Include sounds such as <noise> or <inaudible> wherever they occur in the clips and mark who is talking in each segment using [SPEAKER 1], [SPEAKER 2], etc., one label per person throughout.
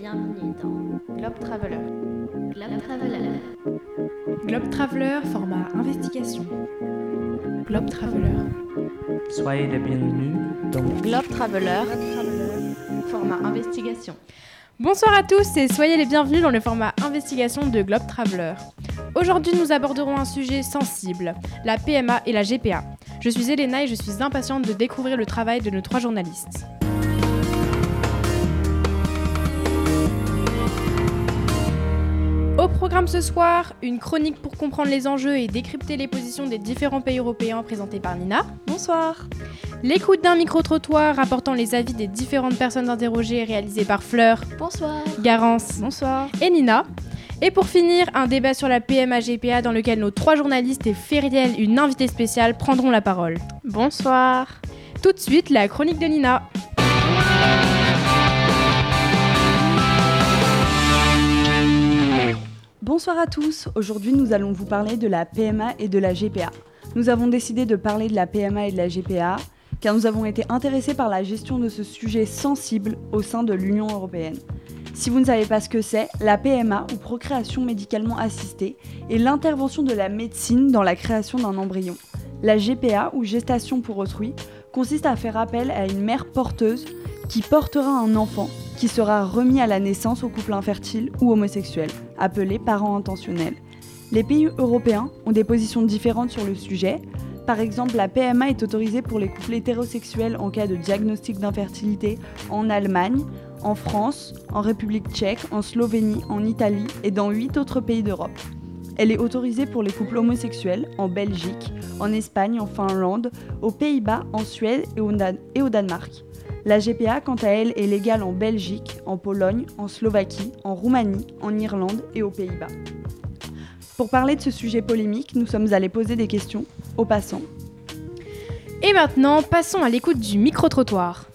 [SPEAKER 1] bienvenue dans
[SPEAKER 2] Globe Traveler.
[SPEAKER 1] Globe Traveler.
[SPEAKER 3] Globe Traveler, format investigation. Globe Traveler.
[SPEAKER 4] Soyez les bienvenus dans
[SPEAKER 2] Globe Traveler. Format investigation.
[SPEAKER 3] Bonsoir à tous et soyez les bienvenus dans le format investigation de Globe Traveler. Aujourd'hui, nous aborderons un sujet sensible, la PMA et la GPA. Je suis Elena et je suis impatiente de découvrir le travail de nos trois journalistes. Au programme ce soir, une chronique pour comprendre les enjeux et décrypter les positions des différents pays européens présentée par Nina.
[SPEAKER 2] Bonsoir.
[SPEAKER 3] L'écoute d'un micro-trottoir rapportant les avis des différentes personnes interrogées réalisée par Fleur,
[SPEAKER 1] Bonsoir.
[SPEAKER 3] Garance
[SPEAKER 2] Bonsoir.
[SPEAKER 3] et Nina. Et pour finir, un débat sur la PMA-GPA dans lequel nos trois journalistes et Fériel, une invitée spéciale, prendront la parole.
[SPEAKER 2] Bonsoir.
[SPEAKER 3] Tout de suite, la chronique de Nina.
[SPEAKER 5] Bonsoir à tous, aujourd'hui nous allons vous parler de la PMA et de la GPA. Nous avons décidé de parler de la PMA et de la GPA car nous avons été intéressés par la gestion de ce sujet sensible au sein de l'Union européenne. Si vous ne savez pas ce que c'est, la PMA ou procréation médicalement assistée est l'intervention de la médecine dans la création d'un embryon. La GPA ou gestation pour autrui consiste à faire appel à une mère porteuse qui portera un enfant qui sera remis à la naissance au couple infertile ou homosexuel, appelé parent intentionnel. Les pays européens ont des positions différentes sur le sujet. Par exemple, la PMA est autorisée pour les couples hétérosexuels en cas de diagnostic d'infertilité en Allemagne, en France, en République tchèque, en Slovénie, en Italie et dans 8 autres pays d'Europe. Elle est autorisée pour les couples homosexuels en Belgique, en Espagne, en Finlande, aux Pays-Bas, en Suède et au Danemark. La GPA, quant à elle, est légale en Belgique, en Pologne, en Slovaquie, en Roumanie, en Irlande et aux Pays-Bas. Pour parler de ce sujet polémique, nous sommes allés poser des questions aux passants.
[SPEAKER 3] Et maintenant, passons à l'écoute du micro-trottoir.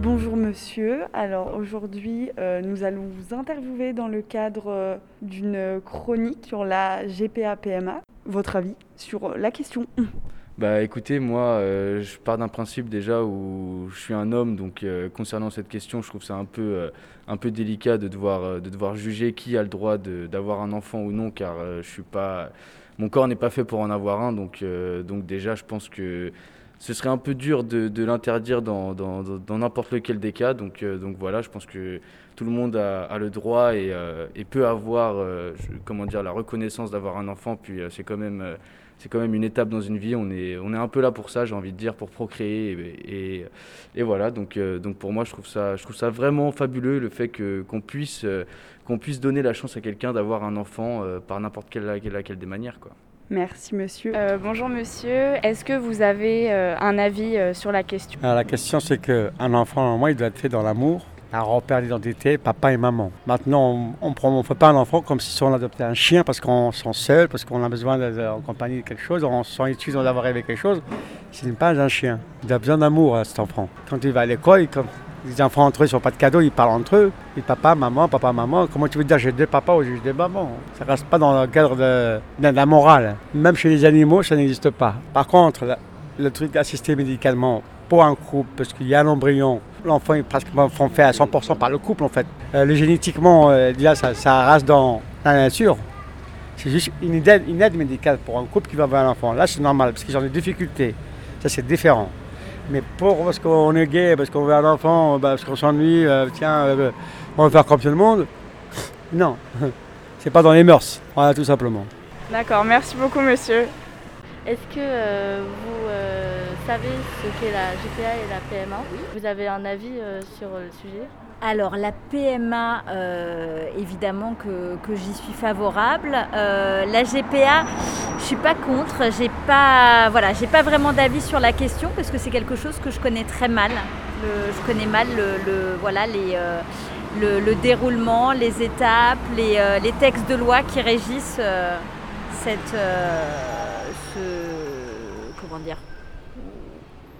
[SPEAKER 5] Bonjour monsieur, alors aujourd'hui euh, nous allons vous interviewer dans le cadre euh, d'une chronique sur la GPA-PMA. Votre avis sur la question.
[SPEAKER 6] Bah écoutez, moi euh, je pars d'un principe déjà où je suis un homme, donc euh, concernant cette question, je trouve ça un peu, euh, un peu délicat de devoir, de devoir juger qui a le droit d'avoir un enfant ou non, car je suis pas, mon corps n'est pas fait pour en avoir un, donc, donc déjà je pense que ce serait un peu dur de, l'interdire dans n'importe lequel des cas, donc, euh, donc voilà, je pense que tout le monde a, le droit et, euh, peut avoir, euh, comment dire, la reconnaissance d'avoir un enfant, puis c'est quand même... une étape dans une vie. On est, un peu là pour ça, j'ai envie de dire, pour procréer. Et, voilà, donc, pour moi, je trouve ça, vraiment fabuleux le fait qu'on, puisse, donner la chance à quelqu'un d'avoir un enfant par n'importe quelle, laquelle, des manières.
[SPEAKER 5] Merci monsieur.
[SPEAKER 7] Euh, bonjour monsieur, est-ce que vous avez euh, un avis euh, sur la question?
[SPEAKER 8] La question, c'est qu'un enfant, normalement, il doit être fait dans l'amour, un repère d'identité, papa et maman. Maintenant, on ne fait pas un enfant comme si on adoptait un chien parce qu'on se sent seul, parce qu'on a besoin d'être en compagnie de quelque chose, on se sent utile d'avoir rêvé quelque chose. Ce n'est pas un chien. Il a besoin d'amour, cet enfant. Quand il va à l'école, il- les enfants entre eux, ils n'ont pas de cadeaux, ils parlent entre eux. Ils papa, maman, papa, maman. Comment tu veux dire j'ai deux papas ou j'ai deux mamans? Ça ne reste pas dans le cadre de, la morale. Même chez les animaux, ça n'existe pas. Par contre, le truc assisté médicalement pour un couple, parce qu'il y a un embryon, l'enfant est pratiquement fait à 100% par le couple en fait. Euh, le génétiquement, euh, ça, ça reste dans la nature. C'est juste une aide, une aide médicale pour un couple qui va avoir un enfant. Là, c'est normal, parce qu'ils ont des difficultés. Ça, c'est différent. Mais pour parce qu'on est gay, parce qu'on veut un enfant, bah, parce qu'on s'ennuie, euh, tiens, euh, on va faire comme tout le monde. Non, <laughs> c'est pas dans les mœurs. Voilà, tout simplement.
[SPEAKER 7] D'accord, merci beaucoup monsieur.
[SPEAKER 1] Est-ce que euh, vous euh, savez ce qu'est la GPA et la PMA Vous avez un avis euh, sur le sujet?
[SPEAKER 9] Alors la PMA, euh, évidemment que, j'y suis favorable. Euh, la GPA, je suis pas contre. J'ai pas, pas vraiment d'avis sur la question parce que c'est quelque chose que je connais très mal. Je connais mal le, voilà euh, le, le déroulement, les étapes, les, textes de loi qui régissent cette,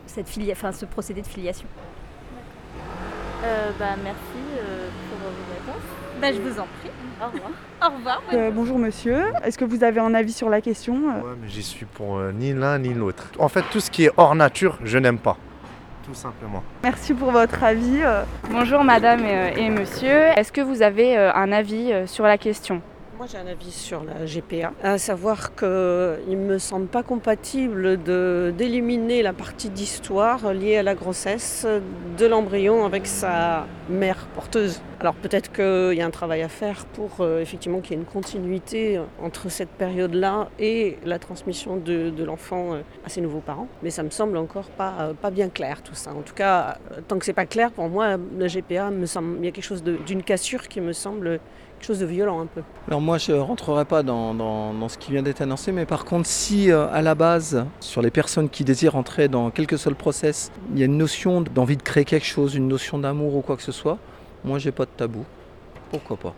[SPEAKER 9] cette enfin, ce procédé de filiation.
[SPEAKER 1] Euh, bah, Merci euh, pour vos réponses.
[SPEAKER 9] Ben, je vous en prie.
[SPEAKER 1] Au revoir. <laughs>
[SPEAKER 9] Au revoir.
[SPEAKER 5] Euh, bonjour monsieur, est-ce que vous avez un avis sur la question
[SPEAKER 10] Ouais, mais j'y suis pour euh, ni l'un ni l'autre. En fait, tout ce qui est hors nature, je n'aime pas. Tout simplement.
[SPEAKER 5] Merci pour votre avis.
[SPEAKER 7] Bonjour madame et, et monsieur. Est-ce que vous avez un avis sur la question?
[SPEAKER 11] Moi j'ai un avis sur la GPA, à savoir qu'il ne me semble pas compatible d'éliminer la partie d'histoire liée à la grossesse de l'embryon avec sa mère porteuse. Alors peut-être qu'il y a un travail à faire pour euh, effectivement qu'il y ait une continuité entre cette période-là et la transmission de, de l'enfant euh, à ses nouveaux parents, mais ça me semble encore pas, euh, pas bien clair tout ça. En tout cas, tant que c'est pas clair, pour moi la GPA, me semble, il y a quelque chose d'une cassure qui me semble chose de violent un peu.
[SPEAKER 12] Alors moi je rentrerai pas dans, dans- dans ce qui vient d'être annoncé, mais par contre si euh, à la base, sur les personnes qui désirent entrer dans quel que soit le process, il y a une notion d'envie de créer quelque chose, une notion d'amour ou quoi que ce soit, moi j'ai pas de tabou. Pourquoi pas?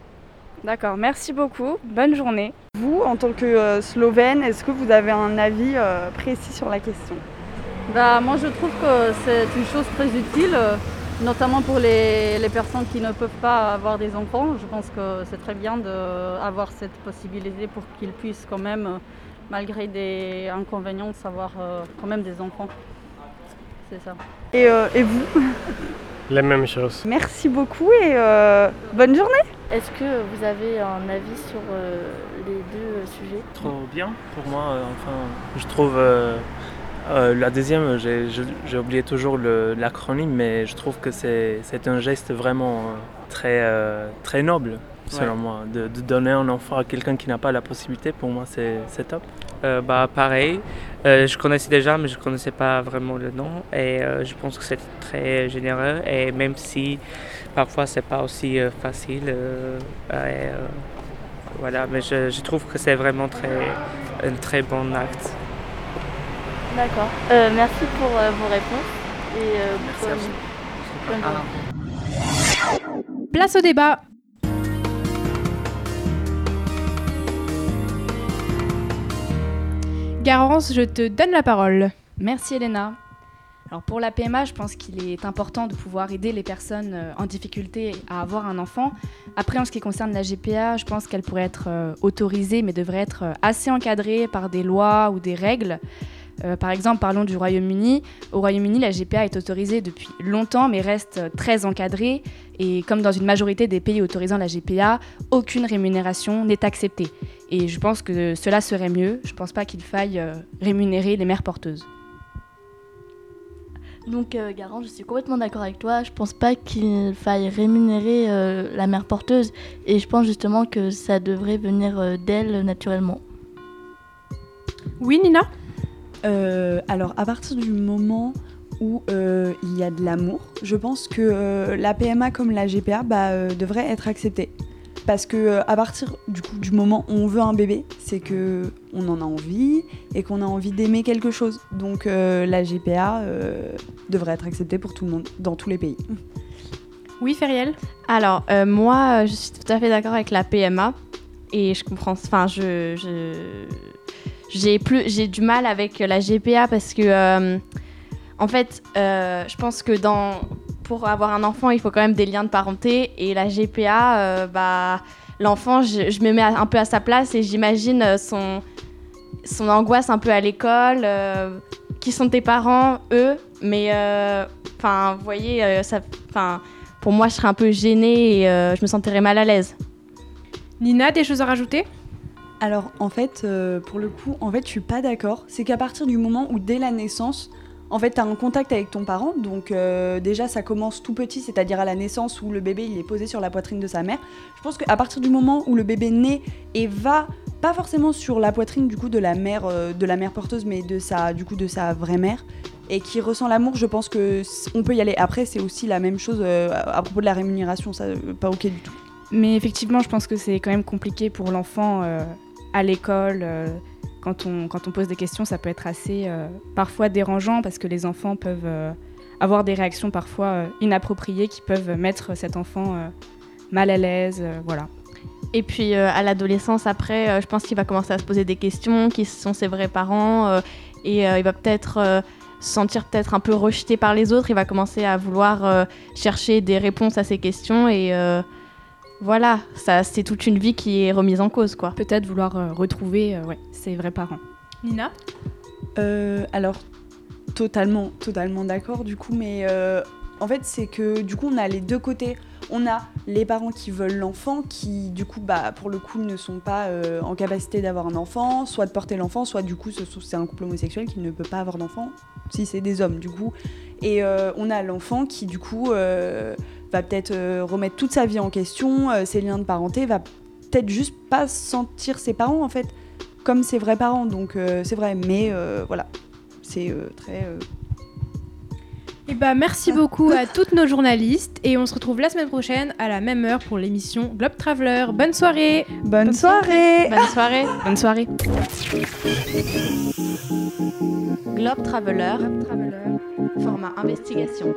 [SPEAKER 7] D'accord, merci beaucoup. Bonne journée.
[SPEAKER 5] Vous, en tant que euh, Slovène, est-ce que vous avez un avis euh, précis sur la question?
[SPEAKER 13] Bah, moi, je trouve que c'est une chose très utile, euh, notamment pour les, les personnes qui ne peuvent pas avoir des enfants. Je pense que c'est très bien d'avoir cette possibilité pour qu'ils puissent quand même, malgré des inconvénients, savoir euh, quand même des enfants. C'est ça.
[SPEAKER 5] Et, euh, et vous? <laughs>
[SPEAKER 14] La même chose.
[SPEAKER 5] Merci beaucoup et euh, bonne journée
[SPEAKER 1] Est-ce que vous avez un avis sur euh, les deux euh, sujets?
[SPEAKER 14] Trop bien pour moi. euh, enfin, je trouve euh, la deuxième, j'ai oublié toujours l'acronyme, mais je trouve que c'est un geste vraiment euh, très, euh, très noble, selon
[SPEAKER 15] Ouais.
[SPEAKER 14] moi. De, de donner un enfant à quelqu'un qui n'a pas la possibilité, pour moi, c'est top.
[SPEAKER 15] Euh, bah, pareil, je connaissais déjà, mais je ne connaissais pas vraiment le nom. Et je pense que c'est très généreux. Et même si parfois c'est pas aussi facile, et, voilà, mais je, je trouve que c'est vraiment très, un très bon acte.
[SPEAKER 1] D'accord. Euh, merci pour euh, vos réponses. Et, euh,
[SPEAKER 15] Merci à
[SPEAKER 1] bonne- bonne journée.
[SPEAKER 3] Place au débat. Garance, je te donne la parole.
[SPEAKER 2] Merci Elena. Alors pour la PMA, je pense qu'il est important de pouvoir aider les personnes euh, en difficulté à avoir un enfant. Après, en ce qui concerne la GPA, je pense qu'elle pourrait être euh, autorisée, mais devrait être euh, assez encadrée par des lois ou des règles. Euh, par exemple, parlons du Royaume-Uni. Au Royaume-Uni, la GPA est autorisée depuis longtemps, mais reste très encadrée. Et comme dans une majorité des pays autorisant la GPA, aucune rémunération n'est acceptée. Et je pense que cela serait mieux. Je ne pense pas qu'il faille euh, rémunérer les mères porteuses.
[SPEAKER 1] Donc, euh, Garant, je suis complètement d'accord avec toi. Je pense pas qu'il faille rémunérer euh, la mère porteuse. Et je pense justement que ça devrait venir euh, d'elle naturellement.
[SPEAKER 3] Oui, Nina?
[SPEAKER 5] Euh, alors, à partir du moment où euh, il y a de l'amour, je pense que euh, la PMA comme la GPA bah, euh, devrait être acceptée. Parce que euh, à partir du, coup, du moment où on veut un bébé, c'est que on en a envie et qu'on a envie d'aimer quelque chose. Donc euh, la GPA euh, devrait être acceptée pour tout le monde, dans tous les pays.
[SPEAKER 3] Oui, Feriel
[SPEAKER 16] Alors, euh, moi, je suis tout à fait d'accord avec la PMA. Et je comprends. Enfin, je. je- j'ai plus j'ai du mal avec la GPA parce que euh, en fait euh, je pense que dans pour avoir un enfant il faut quand même des liens de parenté et la GPA euh, bah l'enfant je, me mets un peu à sa place et j'imagine son son angoisse un peu à l'école qui sont tes parents eux mais enfin vous voyez ça enfin pour moi je serais un peu gênée et je me sentirais mal à l'aise.
[SPEAKER 3] Nina des choses à rajouter?
[SPEAKER 5] Alors en fait, euh, pour le coup, en fait, je suis pas d'accord. C'est qu'à partir du moment où dès la naissance, en fait, tu un contact avec ton parent, donc euh, déjà ça commence tout petit, c'est-à-dire à la naissance où le bébé il est posé sur la poitrine de sa mère. Je pense qu'à partir du moment où le bébé naît et va pas forcément sur la poitrine du coup de la mère euh, de la mère porteuse, mais de sa du coup de sa vraie mère et qui ressent l'amour, je pense que on peut y aller. Après, c'est aussi la même chose à propos de la rémunération, ça pas ok du tout.
[SPEAKER 3] Mais effectivement, je pense que c'est quand même compliqué pour l'enfant à l'école. euh, quand, on, quand on pose des questions, ça peut être assez euh, parfois dérangeant parce que les enfants peuvent euh, avoir des réactions parfois inappropriées qui peuvent mettre cet enfant mal à l'aise. voilà.
[SPEAKER 16] Et puis à l'adolescence, après, je pense qu'il va commencer à se poser des questions, qui sont ses vrais parents, et il va peut-être se sentir peut-être un peu rejeté par les autres. Il va commencer à vouloir chercher des réponses à ces questions, et, voilà, ça c'est toute une vie qui est remise en cause quoi.
[SPEAKER 2] Peut-être vouloir euh, retrouver euh, ouais, ses vrais parents.
[SPEAKER 3] Nina?
[SPEAKER 5] Euh, alors, totalement, totalement d'accord du coup, mais euh, en fait, c'est que du coup, on a les deux côtés. On a les parents qui veulent l'enfant, qui du coup, bah, pour le coup, ne sont pas euh, en capacité d'avoir un enfant, soit de porter l'enfant, soit du coup, c'est un couple homosexuel qui ne peut pas avoir d'enfant, si c'est des hommes du coup. Et euh, on a l'enfant qui du coup euh, va peut-être euh, remettre toute sa vie en question, euh, ses liens de parenté, va peut-être juste pas sentir ses parents en fait comme ses vrais parents. Donc euh, c'est vrai, mais euh, voilà, c'est euh, très. euh,
[SPEAKER 3] Eh bah, merci beaucoup à <laughs> toutes nos journalistes et on se retrouve la semaine prochaine à la même heure pour l'émission Globe Traveler. Bonne soirée
[SPEAKER 5] Bonne, soirée
[SPEAKER 16] Bonne soirée <laughs>
[SPEAKER 2] Bonne soirée
[SPEAKER 16] Globe Traveler, format investigation.